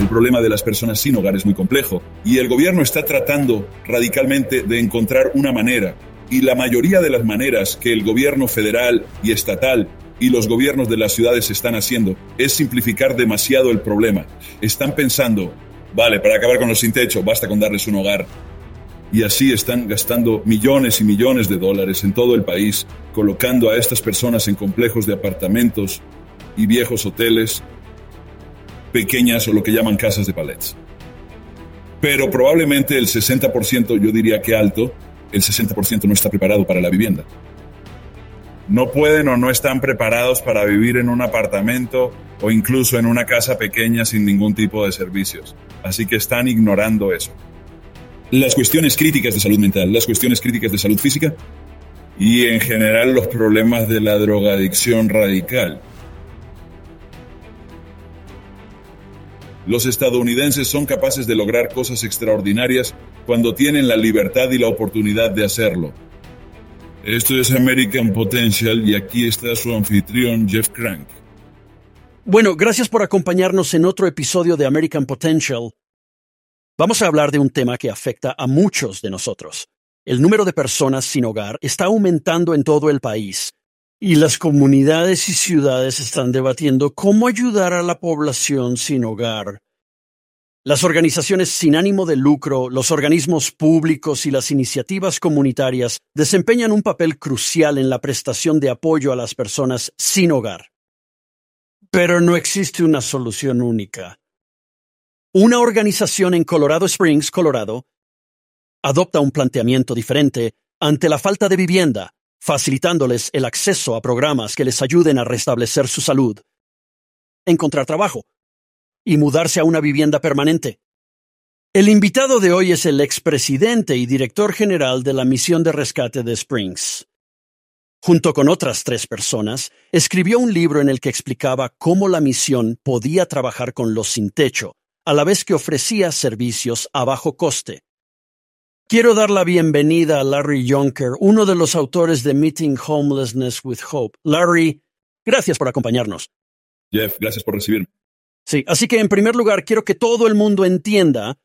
El problema de las personas sin hogar es muy complejo y el gobierno está tratando radicalmente de encontrar una manera y la mayoría de las maneras que el gobierno federal y estatal y los gobiernos de las ciudades están haciendo es simplificar demasiado el problema. Están pensando, vale, para acabar con los sin techo, basta con darles un hogar. Y así están gastando millones y millones de dólares en todo el país, colocando a estas personas en complejos de apartamentos y viejos hoteles, pequeñas o lo que llaman casas de palets. Pero probablemente el 60%, yo diría que alto, el 60% no está preparado para la vivienda no pueden o no están preparados para vivir en un apartamento o incluso en una casa pequeña sin ningún tipo de servicios. Así que están ignorando eso. Las cuestiones críticas de salud mental, las cuestiones críticas de salud física y en general los problemas de la drogadicción radical. Los estadounidenses son capaces de lograr cosas extraordinarias cuando tienen la libertad y la oportunidad de hacerlo. Esto es American Potential y aquí está su anfitrión Jeff Crank. Bueno, gracias por acompañarnos en otro episodio de American Potential. Vamos a hablar de un tema que afecta a muchos de nosotros. El número de personas sin hogar está aumentando en todo el país y las comunidades y ciudades están debatiendo cómo ayudar a la población sin hogar. Las organizaciones sin ánimo de lucro, los organismos públicos y las iniciativas comunitarias desempeñan un papel crucial en la prestación de apoyo a las personas sin hogar. Pero no existe una solución única. Una organización en Colorado Springs, Colorado, adopta un planteamiento diferente ante la falta de vivienda, facilitándoles el acceso a programas que les ayuden a restablecer su salud, encontrar trabajo, y mudarse a una vivienda permanente. El invitado de hoy es el expresidente y director general de la misión de rescate de Springs. Junto con otras tres personas, escribió un libro en el que explicaba cómo la misión podía trabajar con los sin techo, a la vez que ofrecía servicios a bajo coste. Quiero dar la bienvenida a Larry Junker, uno de los autores de Meeting Homelessness with Hope. Larry, gracias por acompañarnos. Jeff, gracias por recibirme. Sí, así que en primer lugar quiero que todo el mundo entienda,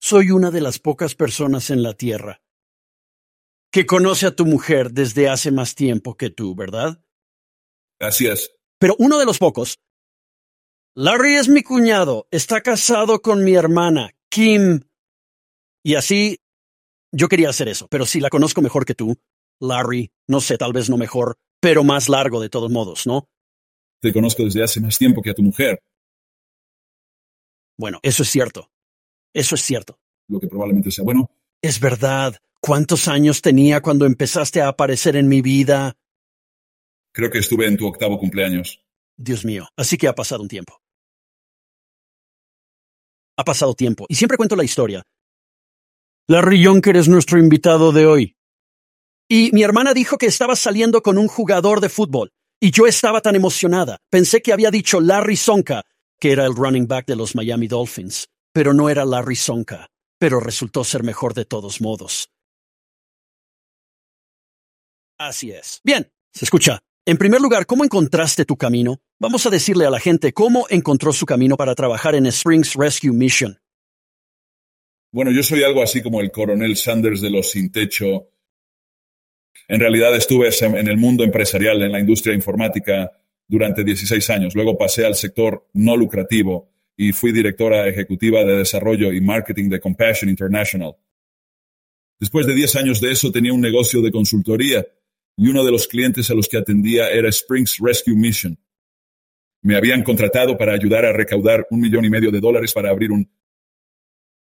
soy una de las pocas personas en la Tierra que conoce a tu mujer desde hace más tiempo que tú, ¿verdad? Así es. Pero uno de los pocos. Larry es mi cuñado, está casado con mi hermana, Kim. Y así, yo quería hacer eso, pero sí la conozco mejor que tú. Larry, no sé, tal vez no mejor, pero más largo de todos modos, ¿no? Te conozco desde hace más tiempo que a tu mujer. Bueno, eso es cierto. Eso es cierto. Lo que probablemente sea bueno. Es verdad. ¿Cuántos años tenía cuando empezaste a aparecer en mi vida? Creo que estuve en tu octavo cumpleaños. Dios mío, así que ha pasado un tiempo. Ha pasado tiempo, y siempre cuento la historia. Larry Junker es nuestro invitado de hoy. Y mi hermana dijo que estaba saliendo con un jugador de fútbol, y yo estaba tan emocionada. Pensé que había dicho Larry Sonka, que era el running back de los Miami Dolphins, pero no era Larry Sonka, pero resultó ser mejor de todos modos. Así es. Bien, se escucha. En primer lugar, ¿cómo encontraste tu camino? Vamos a decirle a la gente cómo encontró su camino para trabajar en Springs Rescue Mission. Bueno, yo soy algo así como el coronel Sanders de los sin techo. En realidad estuve en el mundo empresarial, en la industria informática, durante 16 años. Luego pasé al sector no lucrativo y fui directora ejecutiva de desarrollo y marketing de Compassion International. Después de 10 años de eso tenía un negocio de consultoría y uno de los clientes a los que atendía era Springs Rescue Mission. Me habían contratado para ayudar a recaudar un millón y medio de dólares para abrir un,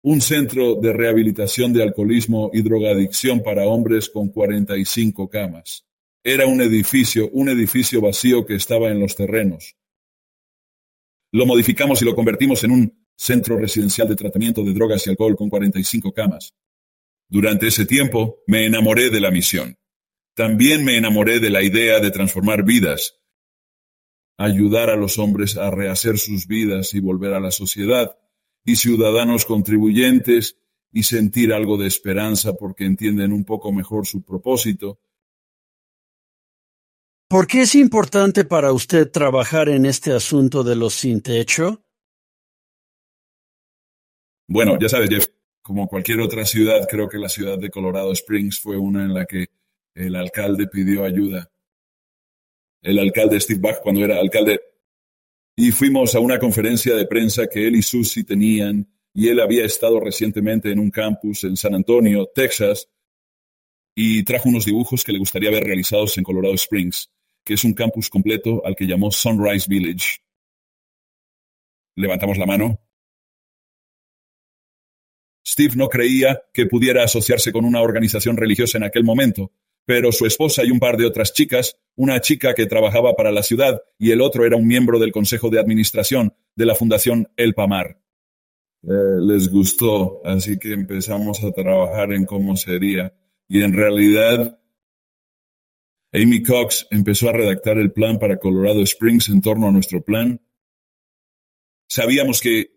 un centro de rehabilitación de alcoholismo y drogadicción para hombres con 45 camas. Era un edificio, un edificio vacío que estaba en los terrenos. Lo modificamos y lo convertimos en un centro residencial de tratamiento de drogas y alcohol con 45 camas. Durante ese tiempo me enamoré de la misión. También me enamoré de la idea de transformar vidas, ayudar a los hombres a rehacer sus vidas y volver a la sociedad, y ciudadanos contribuyentes, y sentir algo de esperanza porque entienden un poco mejor su propósito, ¿Por qué es importante para usted trabajar en este asunto de los sin techo? Bueno, ya sabes, Jeff, como cualquier otra ciudad, creo que la ciudad de Colorado Springs fue una en la que el alcalde pidió ayuda. El alcalde Steve Bach, cuando era alcalde, y fuimos a una conferencia de prensa que él y Susie tenían, y él había estado recientemente en un campus en San Antonio, Texas, y trajo unos dibujos que le gustaría ver realizados en Colorado Springs, que es un campus completo al que llamó Sunrise Village. Levantamos la mano Steve no creía que pudiera asociarse con una organización religiosa en aquel momento, pero su esposa y un par de otras chicas, una chica que trabajaba para la ciudad y el otro era un miembro del consejo de administración de la Fundación El Pamar. Eh, les gustó, así que empezamos a trabajar en cómo sería. Y en realidad, Amy Cox empezó a redactar el plan para Colorado Springs en torno a nuestro plan. Sabíamos que,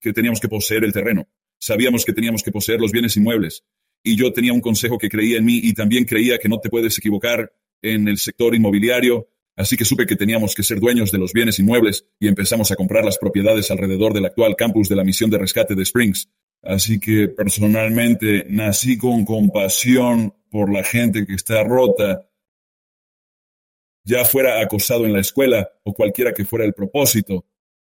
que teníamos que poseer el terreno, Sabíamos que teníamos que poseer los bienes inmuebles. Y yo tenía un consejo que creía en mí y también creía que no te puedes equivocar en el sector inmobiliario. Así que supe que teníamos que ser dueños de los bienes inmuebles y empezamos a comprar las propiedades alrededor del actual campus de la misión de rescate de Springs. Así que personalmente nací con compasión por la gente que está rota, ya fuera acosado en la escuela o cualquiera que fuera el propósito.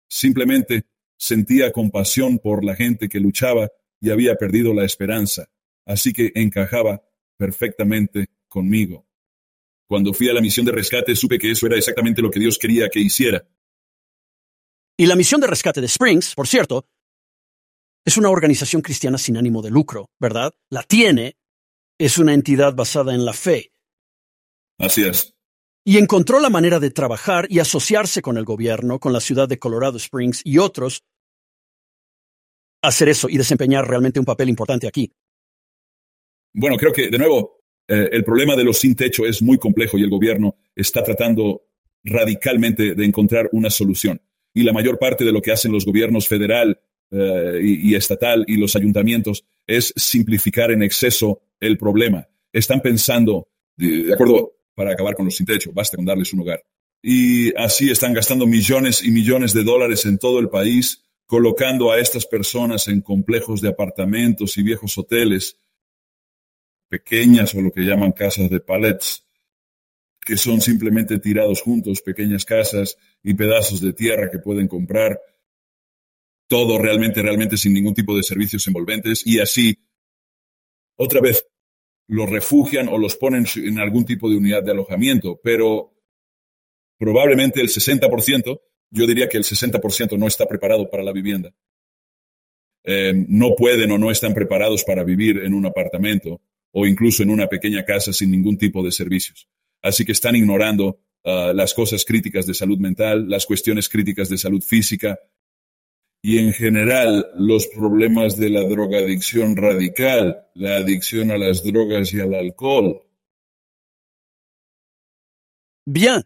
Simplemente Sentía compasión por la gente que luchaba y había perdido la esperanza, así que encajaba perfectamente conmigo. Cuando fui a la misión de rescate supe que eso era exactamente lo que Dios quería que hiciera. Y la misión de rescate de Springs, por cierto, es una organización cristiana sin ánimo de lucro, ¿verdad? La tiene, es una entidad basada en la fe. Así es y encontró la manera de trabajar y asociarse con el gobierno, con la ciudad de Colorado Springs y otros, hacer eso y desempeñar realmente un papel importante aquí. Bueno, creo que, de nuevo, eh, el problema de los sin techo es muy complejo y el gobierno está tratando radicalmente de encontrar una solución. Y la mayor parte de lo que hacen los gobiernos federal eh, y, y estatal y los ayuntamientos es simplificar en exceso el problema. Están pensando, de acuerdo, para acabar con los sin techo, basta con darles un hogar. Y así están gastando millones y millones de dólares en todo el país, colocando a estas personas en complejos de apartamentos y viejos hoteles, pequeñas o lo que llaman casas de palets, que son simplemente tirados juntos, pequeñas casas y pedazos de tierra que pueden comprar, todo realmente, realmente sin ningún tipo de servicios envolventes, y así, otra vez, los refugian o los ponen en algún tipo de unidad de alojamiento, pero probablemente el 60%, yo diría que el 60% no está preparado para la vivienda. Eh, no pueden o no están preparados para vivir en un apartamento o incluso en una pequeña casa sin ningún tipo de servicios. Así que están ignorando ah, las cosas críticas de salud mental, las cuestiones críticas de salud física, y en general los problemas de la drogadicción radical, la adicción a las drogas y al alcohol. Bien.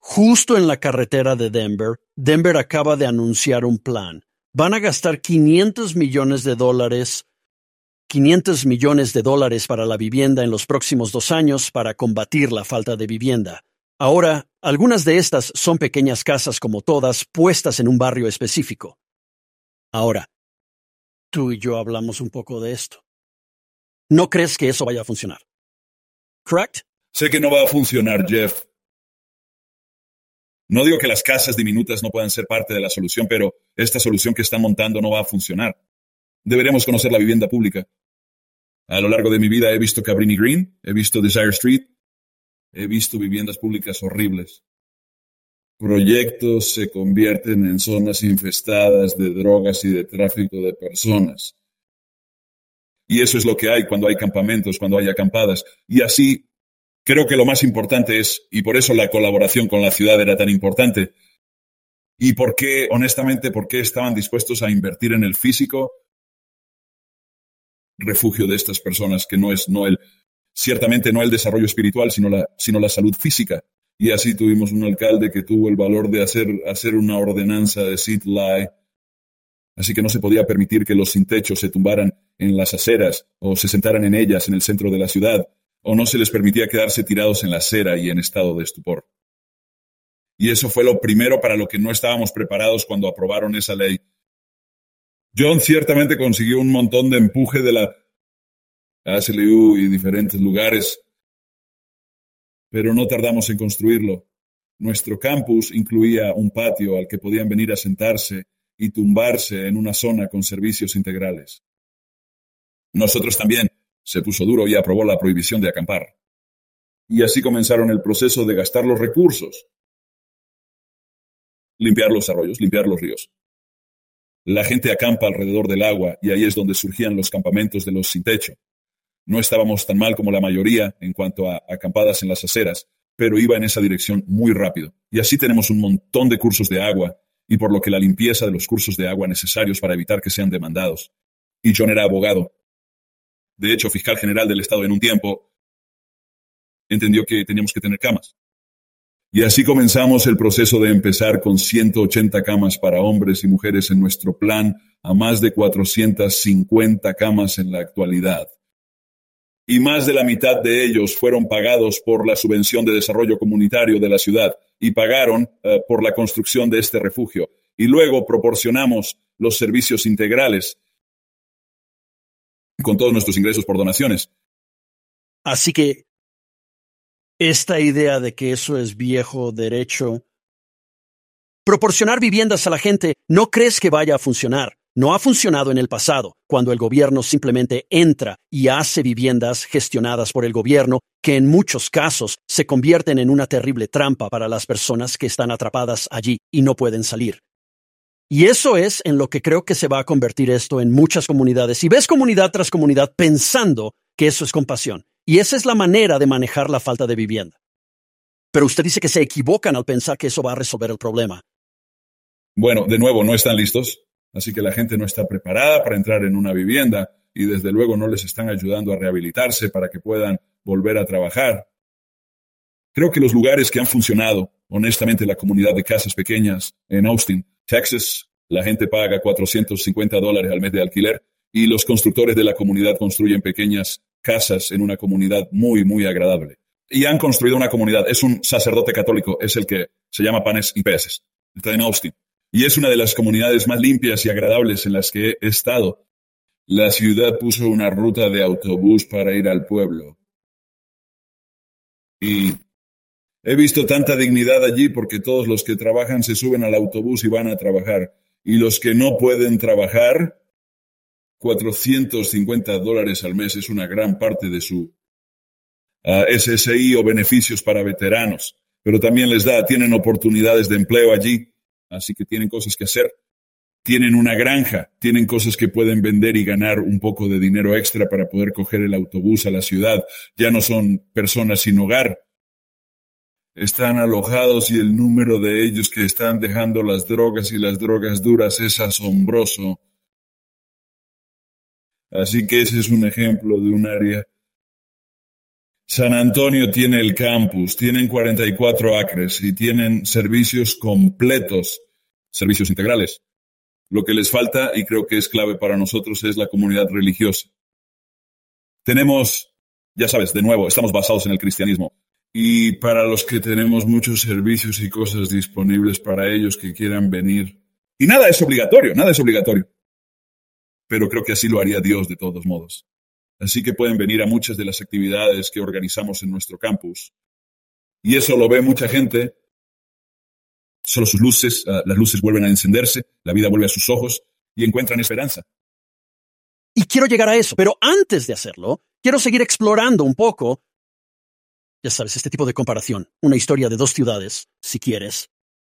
Justo en la carretera de Denver, Denver acaba de anunciar un plan. Van a gastar 500 millones de dólares 500 millones de dólares para la vivienda en los próximos dos años para combatir la falta de vivienda. Ahora, algunas de estas son pequeñas casas como todas puestas en un barrio específico. Ahora, tú y yo hablamos un poco de esto. ¿No crees que eso vaya a funcionar? ¿Correct? Sé que no va a funcionar, Jeff. No digo que las casas diminutas no puedan ser parte de la solución, pero esta solución que están montando no va a funcionar. Deberemos conocer la vivienda pública. A lo largo de mi vida he visto Cabrini Green, he visto Desire Street, he visto viviendas públicas horribles proyectos se convierten en zonas infestadas de drogas y de tráfico de personas. Y eso es lo que hay cuando hay campamentos, cuando hay acampadas. Y así, creo que lo más importante es, y por eso la colaboración con la ciudad era tan importante, y por qué, honestamente, por qué estaban dispuestos a invertir en el físico refugio de estas personas, que no es no el, ciertamente no el desarrollo espiritual, sino la, sino la salud física. Y así tuvimos un alcalde que tuvo el valor de hacer, hacer una ordenanza de sit. Así que no se podía permitir que los sin techo se tumbaran en las aceras o se sentaran en ellas en el centro de la ciudad, o no se les permitía quedarse tirados en la acera y en estado de estupor. Y eso fue lo primero para lo que no estábamos preparados cuando aprobaron esa ley. John ciertamente consiguió un montón de empuje de la ASLU y diferentes lugares, pero no tardamos en construirlo. Nuestro campus incluía un patio al que podían venir a sentarse y tumbarse en una zona con servicios integrales. Nosotros también se puso duro y aprobó la prohibición de acampar. Y así comenzaron el proceso de gastar los recursos. Limpiar los arroyos, limpiar los ríos. La gente acampa alrededor del agua y ahí es donde surgían los campamentos de los sin techo. No estábamos tan mal como la mayoría en cuanto a acampadas en las aceras, pero iba en esa dirección muy rápido. Y así tenemos un montón de cursos de agua y por lo que la limpieza de los cursos de agua necesarios para evitar que sean demandados. Y John era abogado. De hecho, fiscal general del Estado en un tiempo, entendió que teníamos que tener camas. Y así comenzamos el proceso de empezar con 180 camas para hombres y mujeres en nuestro plan a más de 450 camas en la actualidad. Y más de la mitad de ellos fueron pagados por la subvención de desarrollo comunitario de la ciudad y pagaron eh, por la construcción de este refugio. Y luego proporcionamos los servicios integrales con todos nuestros ingresos por donaciones. Así que esta idea de que eso es viejo derecho. Proporcionar viviendas a la gente, ¿no crees que vaya a funcionar? No ha funcionado en el pasado, cuando el gobierno simplemente entra y hace viviendas gestionadas por el gobierno que en muchos casos se convierten en una terrible trampa para las personas que están atrapadas allí y no pueden salir. Y eso es en lo que creo que se va a convertir esto en muchas comunidades. Y ves comunidad tras comunidad pensando que eso es compasión. Y esa es la manera de manejar la falta de vivienda. Pero usted dice que se equivocan al pensar que eso va a resolver el problema. Bueno, de nuevo, no están listos, así que la gente no está preparada para entrar en una vivienda y desde luego no les están ayudando a rehabilitarse para que puedan volver a trabajar. Creo que los lugares que han funcionado, honestamente, la comunidad de casas pequeñas en Austin, Texas, la gente paga 450 dólares al mes de alquiler y los constructores de la comunidad construyen pequeñas casas en una comunidad muy, muy agradable. Y han construido una comunidad. Es un sacerdote católico, es el que se llama Panes y Peces. Está en Austin. Y es una de las comunidades más limpias y agradables en las que he estado. La ciudad puso una ruta de autobús para ir al pueblo. Y he visto tanta dignidad allí porque todos los que trabajan se suben al autobús y van a trabajar. Y los que no pueden trabajar 450 dólares al mes es una gran parte de su uh, SSI o beneficios para veteranos, pero también les da, tienen oportunidades de empleo allí, así que tienen cosas que hacer. Tienen una granja, tienen cosas que pueden vender y ganar un poco de dinero extra para poder coger el autobús a la ciudad. Ya no son personas sin hogar. Están alojados y el número de ellos que están dejando las drogas y las drogas duras es asombroso. Así que ese es un ejemplo de un área. San Antonio tiene el campus, tienen 44 acres y tienen servicios completos, servicios integrales. Lo que les falta, y creo que es clave para nosotros, es la comunidad religiosa. Tenemos, ya sabes, de nuevo, estamos basados en el cristianismo. Y para los que tenemos muchos servicios y cosas disponibles para ellos que quieran venir. Y nada es obligatorio, nada es obligatorio pero creo que así lo haría Dios de todos modos. Así que pueden venir a muchas de las actividades que organizamos en nuestro campus. Y eso lo ve mucha gente. Solo sus luces, ah, las luces vuelven a encenderse, la vida vuelve a sus ojos y encuentran esperanza. Y quiero llegar a eso, pero antes de hacerlo, quiero seguir explorando un poco, ya sabes, este tipo de comparación, una historia de dos ciudades, si quieres,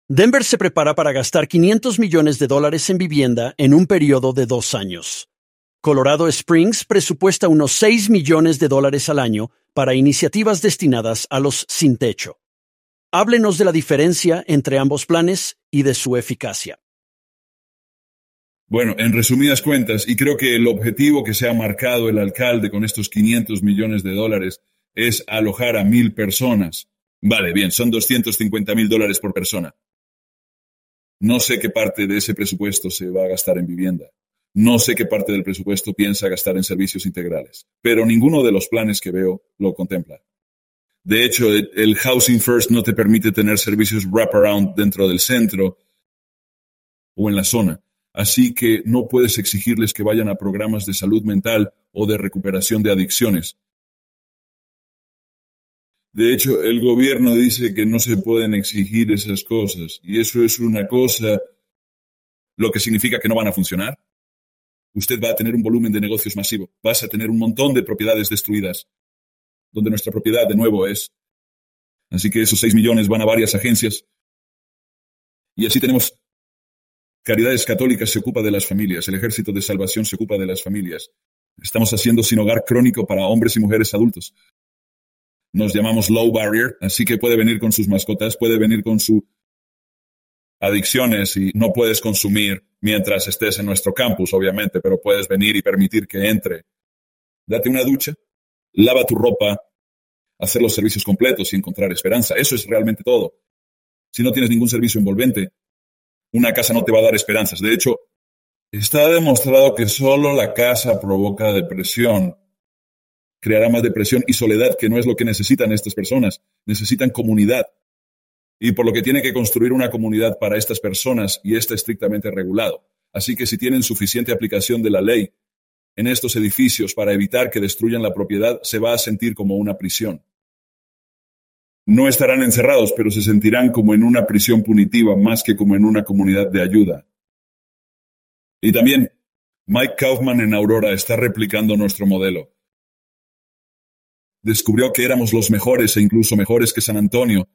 Denver se prepara para gastar 500 millones de dólares en vivienda en un periodo de dos años. Colorado Springs presupuesta unos 6 millones de dólares al año para iniciativas destinadas a los sin techo. Háblenos de la diferencia entre ambos planes y de su eficacia. Bueno, en resumidas cuentas, y creo que el objetivo que se ha marcado el alcalde con estos 500 millones de dólares es alojar a mil personas. Vale, bien, son 250 mil dólares por persona. No sé qué parte de ese presupuesto se va a gastar en vivienda. No sé qué parte del presupuesto piensa gastar en servicios integrales, pero ninguno de los planes que veo lo contempla. De hecho, el Housing First no te permite tener servicios wraparound dentro del centro o en la zona. así que no puedes exigirles que vayan a programas de salud mental o de recuperación de adicciones. De hecho, el gobierno dice que no se pueden exigir esas cosas, y eso es una cosa, lo que significa que no van a funcionar. Usted va a tener un volumen de negocios masivo, vas a tener un montón de propiedades destruidas, donde nuestra propiedad de nuevo es. Así que esos seis millones van a varias agencias. Y así tenemos Caridades Católicas se ocupa de las familias, el Ejército de Salvación se ocupa de las familias. Estamos haciendo sin hogar crónico para hombres y mujeres adultos nos llamamos low barrier, así que puede venir con sus mascotas, puede venir con sus adicciones y no puedes consumir mientras estés en nuestro campus, obviamente, pero puedes venir y permitir que entre. Date una ducha, lava tu ropa, hacer los servicios completos y encontrar esperanza. Eso es realmente todo. Si no tienes ningún servicio envolvente, una casa no te va a dar esperanzas. De hecho, está demostrado que solo la casa provoca depresión creará más depresión y soledad, que no es lo que necesitan estas personas. Necesitan comunidad. Y por lo que tiene que construir una comunidad para estas personas y está estrictamente regulado. Así que si tienen suficiente aplicación de la ley en estos edificios para evitar que destruyan la propiedad, se va a sentir como una prisión. No estarán encerrados, pero se sentirán como en una prisión punitiva más que como en una comunidad de ayuda. Y también, Mike Kaufman en Aurora está replicando nuestro modelo descubrió que éramos los mejores e incluso mejores que San Antonio.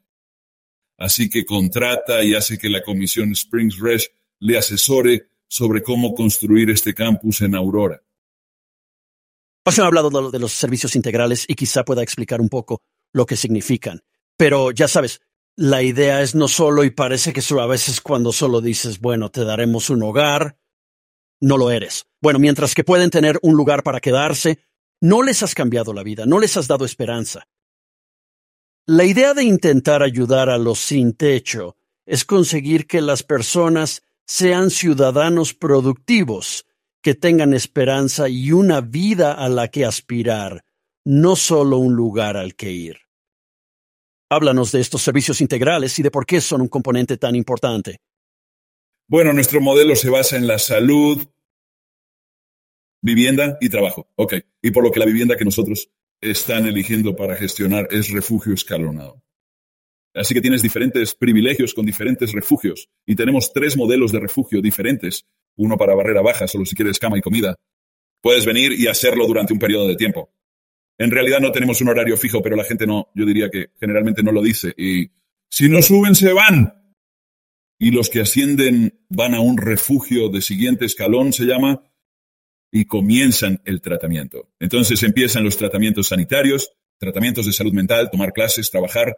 Así que contrata y hace que la Comisión Springs Resh le asesore sobre cómo construir este campus en Aurora. Pasen ha hablado de los servicios integrales y quizá pueda explicar un poco lo que significan. Pero ya sabes, la idea es no solo y parece que a veces cuando solo dices, bueno, te daremos un hogar, no lo eres. Bueno, mientras que pueden tener un lugar para quedarse, no les has cambiado la vida, no les has dado esperanza. La idea de intentar ayudar a los sin techo es conseguir que las personas sean ciudadanos productivos, que tengan esperanza y una vida a la que aspirar, no solo un lugar al que ir. Háblanos de estos servicios integrales y de por qué son un componente tan importante. Bueno, nuestro modelo se basa en la salud, Vivienda y trabajo. Ok. Y por lo que la vivienda que nosotros están eligiendo para gestionar es refugio escalonado. Así que tienes diferentes privilegios con diferentes refugios. Y tenemos tres modelos de refugio diferentes. Uno para barrera baja, solo si quieres cama y comida. Puedes venir y hacerlo durante un periodo de tiempo. En realidad no tenemos un horario fijo, pero la gente no, yo diría que generalmente no lo dice. Y si no suben, se van. Y los que ascienden van a un refugio de siguiente escalón, se llama, y comienzan el tratamiento. Entonces empiezan los tratamientos sanitarios, tratamientos de salud mental, tomar clases, trabajar,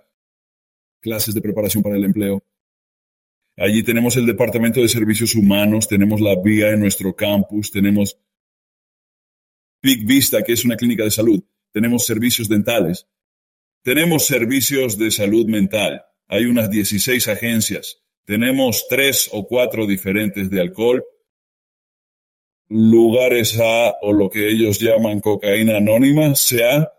clases de preparación para el empleo. Allí tenemos el Departamento de Servicios Humanos, tenemos la vía en nuestro campus, tenemos Big Vista, que es una clínica de salud, tenemos servicios dentales, tenemos servicios de salud mental, hay unas 16 agencias, tenemos tres o cuatro diferentes de alcohol, lugares A o lo que ellos llaman cocaína anónima, sea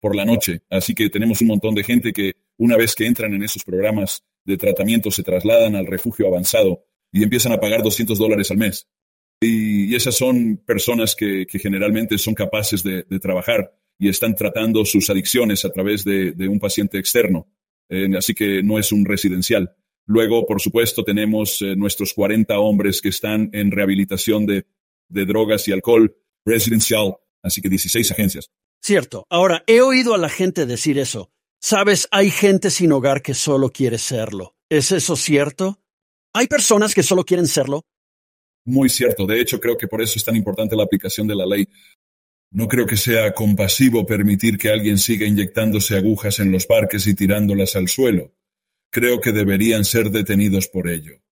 por la noche. Así que tenemos un montón de gente que una vez que entran en esos programas de tratamiento se trasladan al refugio avanzado y empiezan a pagar 200 dólares al mes. Y, esas son personas que, generalmente son capaces de, trabajar y están tratando sus adicciones a través de, un paciente externo. Eh, así que no es un residencial. Luego, por supuesto, tenemos eh, nuestros 40 hombres que están en rehabilitación de, de drogas y alcohol residencial, así que 16 agencias. Cierto. Ahora, he oído a la gente decir eso. Sabes, hay gente sin hogar que solo quiere serlo. ¿Es eso cierto? ¿Hay personas que solo quieren serlo? Muy cierto. De hecho, creo que por eso es tan importante la aplicación de la ley. No creo que sea compasivo permitir que alguien siga inyectándose agujas en los parques y tirándolas al suelo creo que deberían ser detenidos por ello.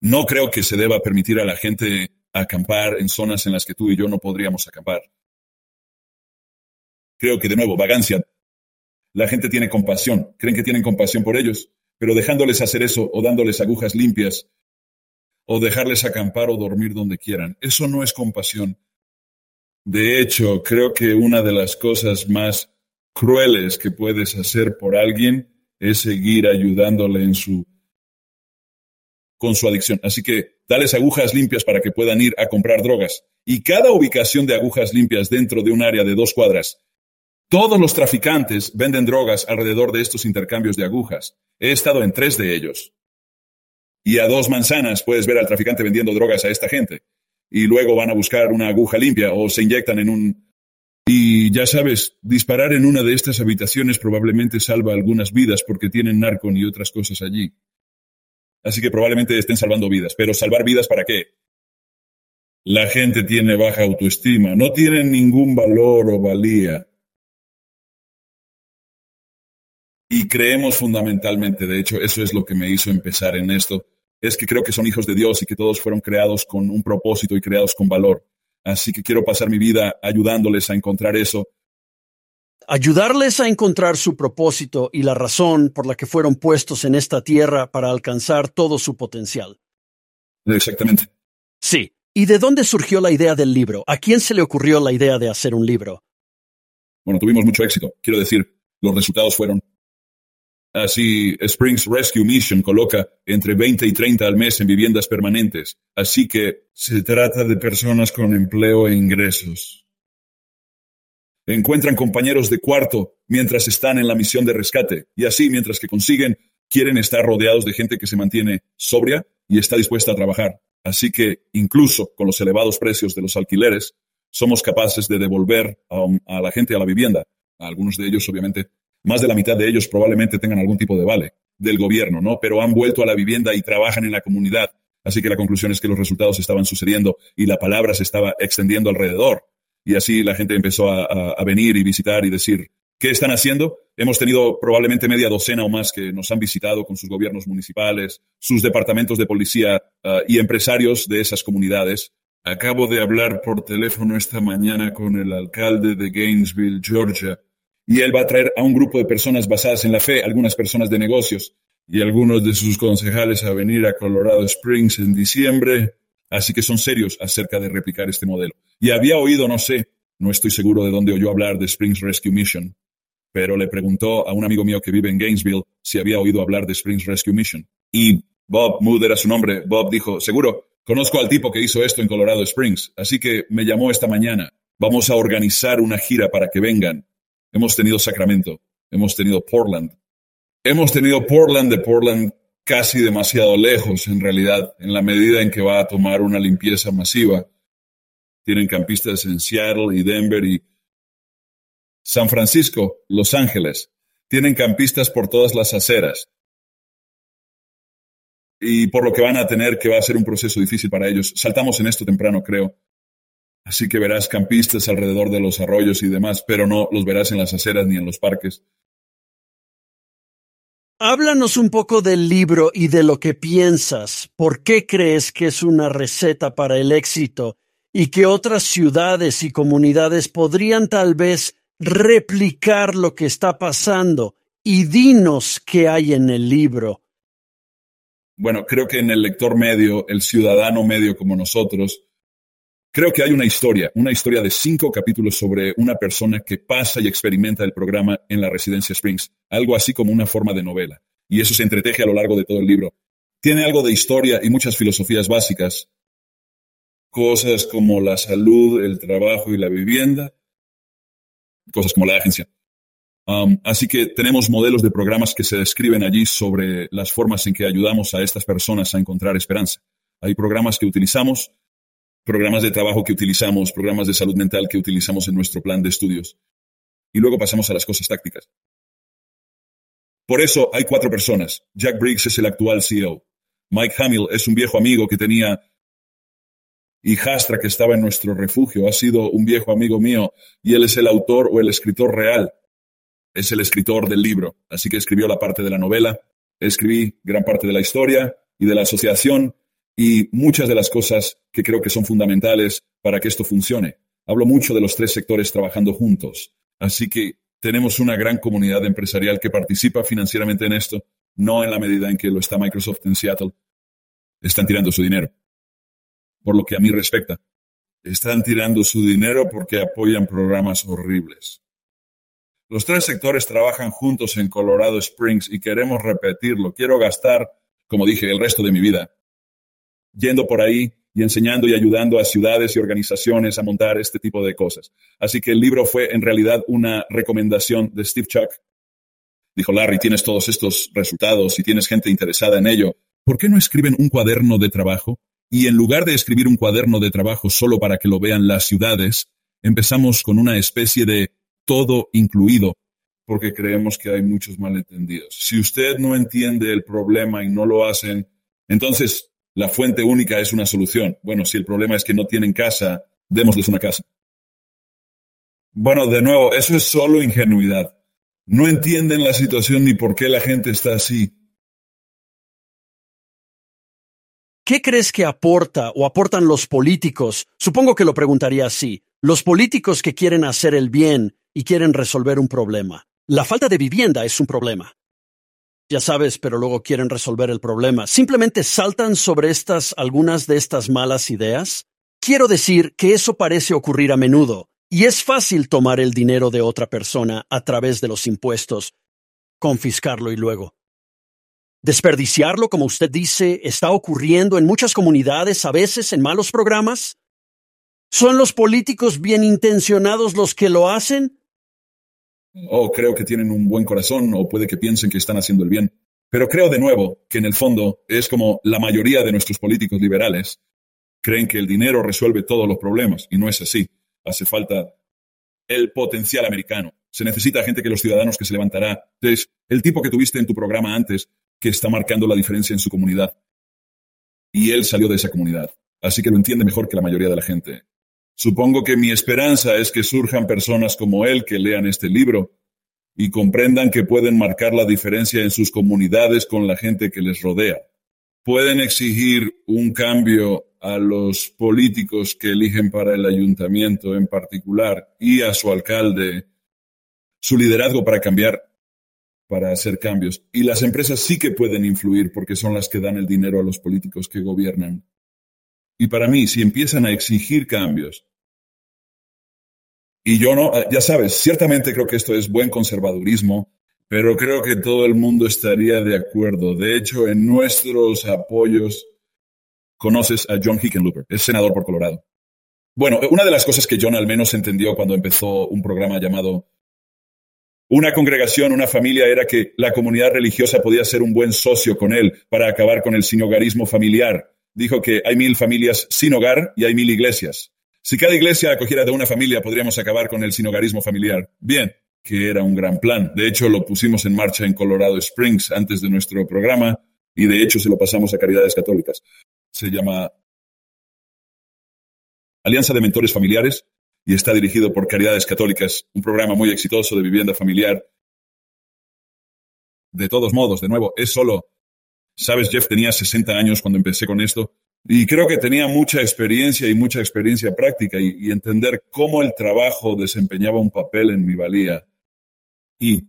No creo que se deba permitir a la gente acampar en zonas en las que tú y yo no podríamos acampar. Creo que, de nuevo, vagancia. La gente tiene compasión, creen que tienen compasión por ellos, pero dejándoles hacer eso o dándoles agujas limpias o dejarles acampar o dormir donde quieran, eso no es compasión. De hecho, creo que una de las cosas más crueles que puedes hacer por alguien es seguir ayudándole en su con su adicción. Así que dales agujas limpias para que puedan ir a comprar drogas. Y cada ubicación de agujas limpias dentro de un área de dos cuadras, todos los traficantes venden drogas alrededor de estos intercambios de agujas. He estado en tres de ellos. Y a dos manzanas puedes ver al traficante vendiendo drogas a esta gente. Y luego van a buscar una aguja limpia o se inyectan en un... Y ya sabes, disparar en una de estas habitaciones probablemente salva algunas vidas porque tienen narco y otras cosas allí. Así que probablemente estén salvando vidas. Pero ¿salvar vidas para qué? La gente tiene baja autoestima, no tienen ningún valor o valía. Y creemos fundamentalmente, de hecho, eso es lo que me hizo empezar en esto, es que creo que son hijos de Dios y que todos fueron creados con un propósito y creados con valor. Así que quiero pasar mi vida ayudándoles a encontrar eso ayudarles a encontrar su propósito y la razón por la que fueron puestos en esta tierra para alcanzar todo su potencial. Exactamente. Sí. ¿Y de dónde surgió la idea del libro? ¿A quién se le ocurrió la idea de hacer un libro? Bueno, tuvimos mucho éxito. Quiero decir, los resultados fueron... Así, Springs Rescue Mission coloca entre 20 y 30 al mes en viviendas permanentes. Así que se trata de personas con empleo e ingresos. Encuentran compañeros de cuarto mientras están en la misión de rescate y así, mientras que consiguen, quieren estar rodeados de gente que se mantiene sobria y está dispuesta a trabajar. Así que, incluso con los elevados precios de los alquileres, somos capaces de devolver a, la gente a la vivienda. Algunos de ellos, obviamente, más de la mitad de ellos probablemente tengan algún tipo de vale del gobierno, ¿no? Pero han vuelto a la vivienda y trabajan en la comunidad. Así que la conclusión es que los resultados estaban sucediendo y la palabra se estaba extendiendo alrededor. Y así la gente empezó a, venir y visitar y decir, ¿qué están haciendo? Hemos tenido probablemente media docena o más que nos han visitado con sus gobiernos municipales, sus departamentos de policía ah, y empresarios de esas comunidades. Acabo de hablar por teléfono esta mañana con el alcalde de Gainesville, Georgia, y él va a traer a un grupo de personas basadas en la fe, algunas personas de negocios y algunos de sus concejales a venir a Colorado Springs en diciembre Así que son serios acerca de replicar este modelo. Y había oído, no sé, no estoy seguro de dónde oyó hablar de Springs Rescue Mission, pero le preguntó a un amigo mío que vive en Gainesville si había oído hablar de Springs Rescue Mission. Y Bob Mood era su nombre. Bob dijo, seguro, conozco al tipo que hizo esto en Colorado Springs, así que me llamó esta mañana. Vamos a organizar una gira para que vengan. Hemos tenido Sacramento, hemos tenido Portland. Hemos tenido Portland de Portland casi demasiado lejos, en realidad, en la medida en que va a tomar una limpieza masiva. Tienen campistas en Seattle y Denver y San Francisco, Los Ángeles. Tienen campistas por todas las aceras. Y por lo que van a tener que va a ser un proceso difícil para ellos. Saltamos en esto temprano, creo. Así que verás campistas alrededor de los arroyos y demás, pero no los verás en las aceras ni en los parques. Háblanos un poco del libro y de lo que piensas. ¿Por qué crees que es una receta para el éxito y que otras ciudades y comunidades podrían tal vez replicar lo que está pasando? Y dinos qué hay en el libro. Bueno, creo que en el lector medio, el ciudadano medio como nosotros, Creo que hay una historia, una historia de cinco capítulos sobre una persona que pasa y experimenta el programa en la residencia Springs, algo así como una forma de novela. Y eso se entreteje a lo largo de todo el libro. Tiene algo de historia y muchas filosofías básicas, cosas como la salud, el trabajo y la vivienda, cosas como la agencia. Um, así que tenemos modelos de programas que se describen allí sobre las formas en que ayudamos a estas personas a encontrar esperanza. Hay programas que utilizamos programas de trabajo que utilizamos, programas de salud mental que utilizamos en nuestro plan de estudios. Y luego pasamos a las cosas tácticas. Por eso hay cuatro personas. Jack Briggs es el actual CEO. Mike Hamill es un viejo amigo que tenía y Hastra, que estaba en nuestro refugio, ha sido un viejo amigo mío y él es el autor o el escritor real. Es el escritor del libro, así que escribió la parte de la novela, escribí gran parte de la historia y de la asociación y muchas de las cosas que creo que son fundamentales para que esto funcione. Hablo mucho de los tres sectores trabajando juntos. Así que tenemos una gran comunidad empresarial que participa financieramente en esto, no en la medida en que lo está Microsoft en Seattle. Están tirando su dinero. Por lo que a mí respecta, están tirando su dinero porque apoyan programas horribles. Los tres sectores trabajan juntos en Colorado Springs y queremos repetirlo. Quiero gastar, como dije, el resto de mi vida yendo por ahí y enseñando y ayudando a ciudades y organizaciones a montar este tipo de cosas. Así que el libro fue en realidad una recomendación de Steve Chuck. Dijo, Larry, tienes todos estos resultados y tienes gente interesada en ello. ¿Por qué no escriben un cuaderno de trabajo? Y en lugar de escribir un cuaderno de trabajo solo para que lo vean las ciudades, empezamos con una especie de todo incluido, porque creemos que hay muchos malentendidos. Si usted no entiende el problema y no lo hacen, entonces la fuente única es una solución. Bueno, si el problema es que no tienen casa, démosles una casa. Bueno, de nuevo, eso es solo ingenuidad. No entienden la situación ni por qué la gente está así. ¿Qué crees que aporta o aportan los políticos? Supongo que lo preguntaría así. Los políticos que quieren hacer el bien y quieren resolver un problema. La falta de vivienda es un problema. Ya sabes, pero luego quieren resolver el problema. ¿Simplemente saltan sobre estas algunas de estas malas ideas? Quiero decir que eso parece ocurrir a menudo, y es fácil tomar el dinero de otra persona a través de los impuestos, confiscarlo y luego Desperdiciarlo, como usted dice, está ocurriendo en muchas comunidades, a veces en malos programas. ¿Son los políticos bien intencionados los que lo hacen? O creo que tienen un buen corazón, o puede que piensen que están haciendo el bien. Pero creo de nuevo que en el fondo es como la mayoría de nuestros políticos liberales creen que el dinero resuelve todos los problemas, y no es así. Hace falta el potencial americano. Se necesita gente que los ciudadanos que se levantará. Entonces, el tipo que tuviste en tu programa antes que está marcando la diferencia en su comunidad. Y él salió de esa comunidad, así que lo entiende mejor que la mayoría de la gente. Supongo que mi esperanza es que surjan personas como él que lean este libro y comprendan que pueden marcar la diferencia en sus comunidades con la gente que les rodea. Pueden exigir un cambio a los políticos que eligen para el ayuntamiento en particular y a su alcalde su liderazgo para cambiar para hacer cambios. Y las empresas sí que pueden influir porque son las que dan el dinero a los políticos que gobiernan. Y para mí, si empiezan a exigir cambios, y yo no, ya sabes, ciertamente creo que esto es buen conservadurismo, pero creo que todo el mundo estaría de acuerdo. De hecho, en nuestros apoyos, conoces a John Hickenlooper, es senador por Colorado. Bueno, una de las cosas que John al menos entendió cuando empezó un programa llamado una congregación, una familia era que la comunidad religiosa podía ser un buen socio con él para acabar con el sinogarismo familiar. Dijo que hay mil familias sin hogar y hay mil iglesias. Si cada iglesia acogiera de una familia, podríamos acabar con el sinogarismo familiar. Bien, que era un gran plan. De hecho, lo pusimos en marcha en Colorado Springs antes de nuestro programa y de hecho se lo pasamos a Caridades Católicas. Se llama Alianza de Mentores Familiares y está dirigido por Caridades Católicas, un programa muy exitoso de vivienda familiar. De todos modos, de nuevo, es solo... Sabes, Jeff tenía 60 años cuando empecé con esto y creo que tenía mucha experiencia y mucha experiencia práctica y, y entender cómo el trabajo desempeñaba un papel en mi valía. Y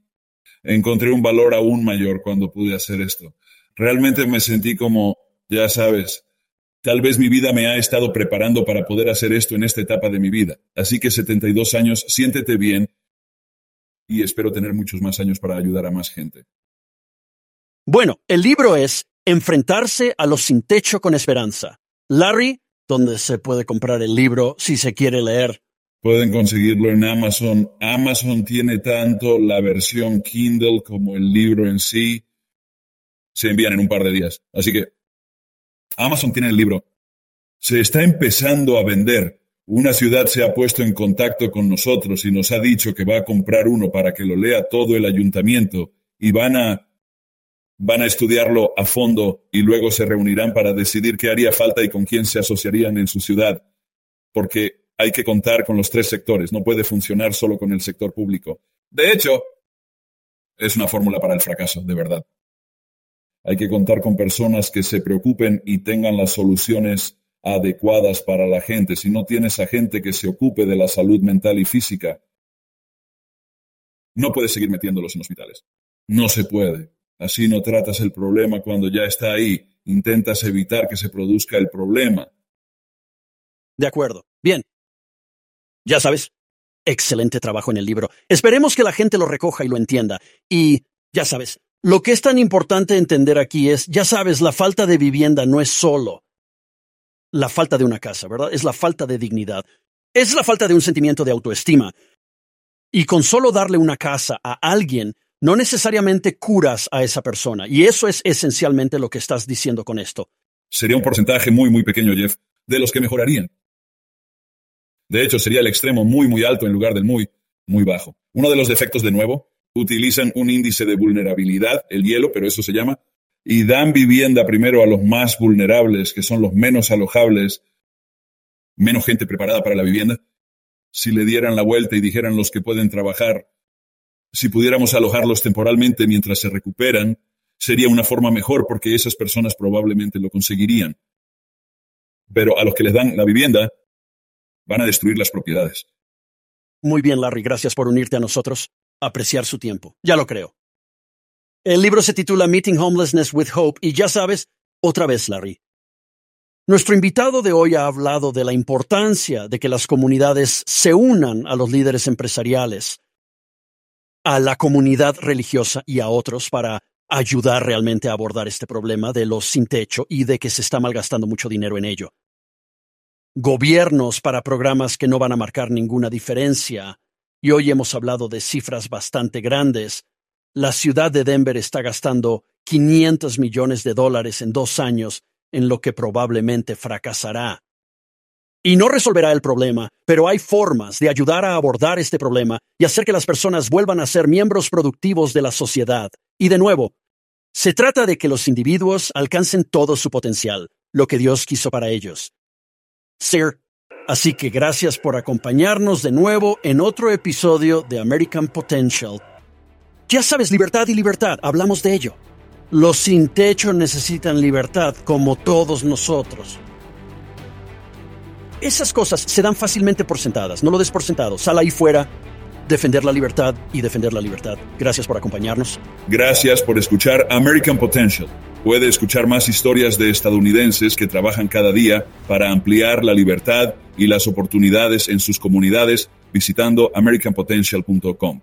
encontré un valor aún mayor cuando pude hacer esto. Realmente me sentí como, ya sabes, Tal vez mi vida me ha estado preparando para poder hacer esto en esta etapa de mi vida. Así que 72 años, siéntete bien y espero tener muchos más años para ayudar a más gente. Bueno, el libro es Enfrentarse a los sin techo con esperanza. Larry, donde se puede comprar el libro si se quiere leer. Pueden conseguirlo en Amazon. Amazon tiene tanto la versión Kindle como el libro en sí. Se envían en un par de días. Así que Amazon tiene el libro. Se está empezando a vender. Una ciudad se ha puesto en contacto con nosotros y nos ha dicho que va a comprar uno para que lo lea todo el ayuntamiento y van a van a estudiarlo a fondo y luego se reunirán para decidir qué haría falta y con quién se asociarían en su ciudad. Porque hay que contar con los tres sectores, no puede funcionar solo con el sector público. De hecho, es una fórmula para el fracaso, de verdad. Hay que contar con personas que se preocupen y tengan las soluciones adecuadas para la gente. Si no tienes a gente que se ocupe de la salud mental y física, no puedes seguir metiéndolos en hospitales. No se puede. Así no tratas el problema cuando ya está ahí. Intentas evitar que se produzca el problema. De acuerdo. Bien. Ya sabes, excelente trabajo en el libro. Esperemos que la gente lo recoja y lo entienda. Y, ya sabes, lo que es tan importante entender aquí es, ya sabes, la falta de vivienda no es solo la falta de una casa, ¿verdad? Es la falta de dignidad. Es la falta de un sentimiento de autoestima. Y con solo darle una casa a alguien, no necesariamente curas a esa persona. Y eso es esencialmente lo que estás diciendo con esto. Sería un porcentaje muy, muy pequeño, Jeff, de los que mejorarían. De hecho, sería el extremo muy, muy alto en lugar del muy, muy bajo. Uno de los defectos, de nuevo, utilizan un índice de vulnerabilidad, el hielo, pero eso se llama, y dan vivienda primero a los más vulnerables, que son los menos alojables, menos gente preparada para la vivienda. Si le dieran la vuelta y dijeran los que pueden trabajar, si pudiéramos alojarlos temporalmente mientras se recuperan, sería una forma mejor porque esas personas probablemente lo conseguirían. Pero a los que les dan la vivienda, van a destruir las propiedades. Muy bien, Larry, gracias por unirte a nosotros. Apreciar su tiempo. Ya lo creo. El libro se titula Meeting Homelessness with Hope y ya sabes, otra vez, Larry. Nuestro invitado de hoy ha hablado de la importancia de que las comunidades se unan a los líderes empresariales, a la comunidad religiosa y a otros para ayudar realmente a abordar este problema de los sin techo y de que se está malgastando mucho dinero en ello. Gobiernos para programas que no van a marcar ninguna diferencia. Y hoy hemos hablado de cifras bastante grandes la ciudad de Denver está gastando 500 millones de dólares en dos años en lo que probablemente fracasará. Y no resolverá el problema, pero hay formas de ayudar a abordar este problema y hacer que las personas vuelvan a ser miembros productivos de la sociedad. Y de nuevo, se trata de que los individuos alcancen todo su potencial, lo que Dios quiso para ellos. Sir, así que gracias por acompañarnos de nuevo en otro episodio de American Potential ya sabes, libertad y libertad, hablamos de ello. Los sin techo necesitan libertad como todos nosotros. Esas cosas se dan fácilmente por sentadas, no lo des por sentado. Sal ahí fuera, defender la libertad y defender la libertad. Gracias por acompañarnos. Gracias por escuchar American Potential. Puede escuchar más historias de estadounidenses que trabajan cada día para ampliar la libertad y las oportunidades en sus comunidades visitando americanpotential.com.